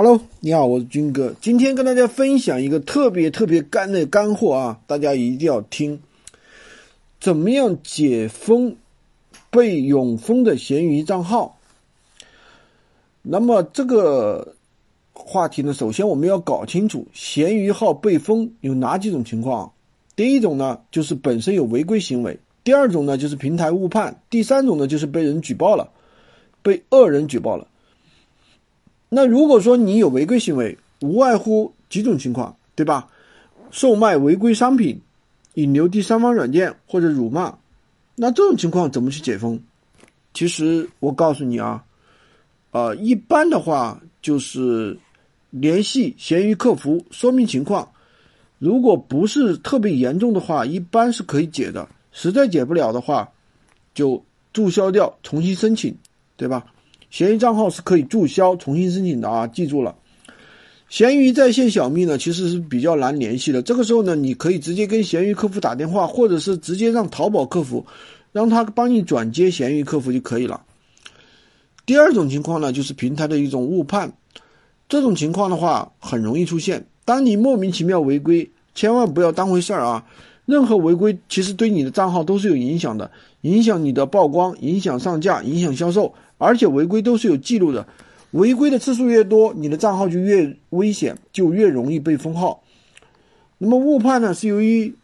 Hello，你好，我是军哥。今天跟大家分享一个特别特别干的干货啊，大家一定要听。怎么样解封被永封的闲鱼账号？那么这个话题呢，首先我们要搞清楚闲鱼号被封有哪几种情况。第一种呢，就是本身有违规行为；第二种呢，就是平台误判；第三种呢，就是被人举报了，被恶人举报了。那如果说你有违规行为，无外乎几种情况，对吧？售卖违规商品，引流第三方软件或者辱骂，那这种情况怎么去解封？其实我告诉你啊，呃，一般的话就是联系闲鱼客服说明情况，如果不是特别严重的话，一般是可以解的。实在解不了的话，就注销掉，重新申请，对吧？闲鱼账号是可以注销、重新申请的啊！记住了，闲鱼在线小蜜呢，其实是比较难联系的。这个时候呢，你可以直接跟闲鱼客服打电话，或者是直接让淘宝客服，让他帮你转接闲鱼客服就可以了。第二种情况呢，就是平台的一种误判，这种情况的话很容易出现。当你莫名其妙违规，千万不要当回事儿啊！任何违规其实对你的账号都是有影响的，影响你的曝光，影响上架，影响销售。而且违规都是有记录的，违规的次数越多，你的账号就越危险，就越容易被封号。那么误判呢，是由于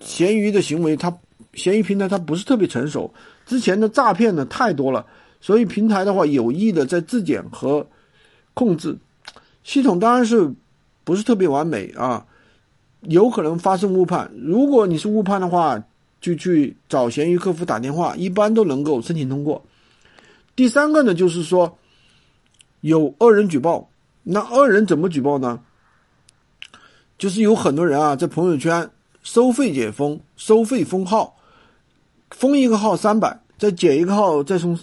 闲鱼的行为，它闲鱼平台它不是特别成熟，之前的诈骗呢太多了，所以平台的话有意的在自检和控制，系统当然是不是特别完美啊，有可能发生误判。如果你是误判的话，就去找闲鱼客服打电话，一般都能够申请通过。第三个呢，就是说有恶人举报，那恶人怎么举报呢？就是有很多人啊，在朋友圈收费解封、收费封号，封一个号三百，再解一个号再送，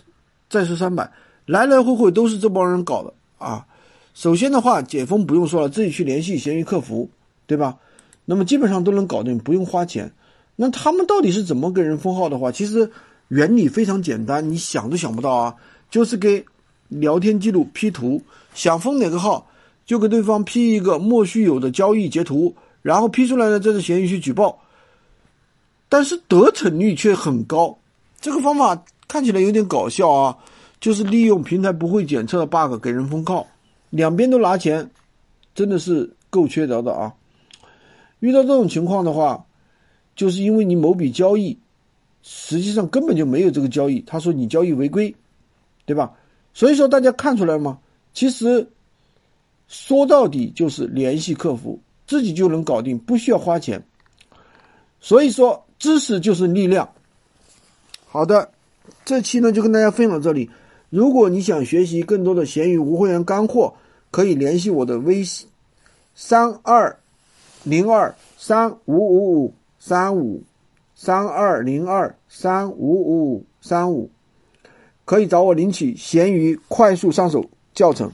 再收三百，来来回回都是这帮人搞的啊。首先的话，解封不用说了，自己去联系闲鱼客服，对吧？那么基本上都能搞定，不用花钱。那他们到底是怎么给人封号的话，其实。原理非常简单，你想都想不到啊！就是给聊天记录 P 图，想封哪个号，就给对方 P 一个莫须有的交易截图，然后 P 出来呢，再是闲鱼去举报。但是得逞率却很高，这个方法看起来有点搞笑啊！就是利用平台不会检测的 bug 给人封号，两边都拿钱，真的是够缺德的啊！遇到这种情况的话，就是因为你某笔交易。实际上根本就没有这个交易，他说你交易违规，对吧？所以说大家看出来了吗？其实说到底就是联系客服，自己就能搞定，不需要花钱。所以说知识就是力量。好的，这期呢就跟大家分享到这里。如果你想学习更多的闲鱼无会员干货，可以联系我的微信：三二零二三五五五三五。三二零二三五五五三五，可以找我领取闲鱼快速上手教程。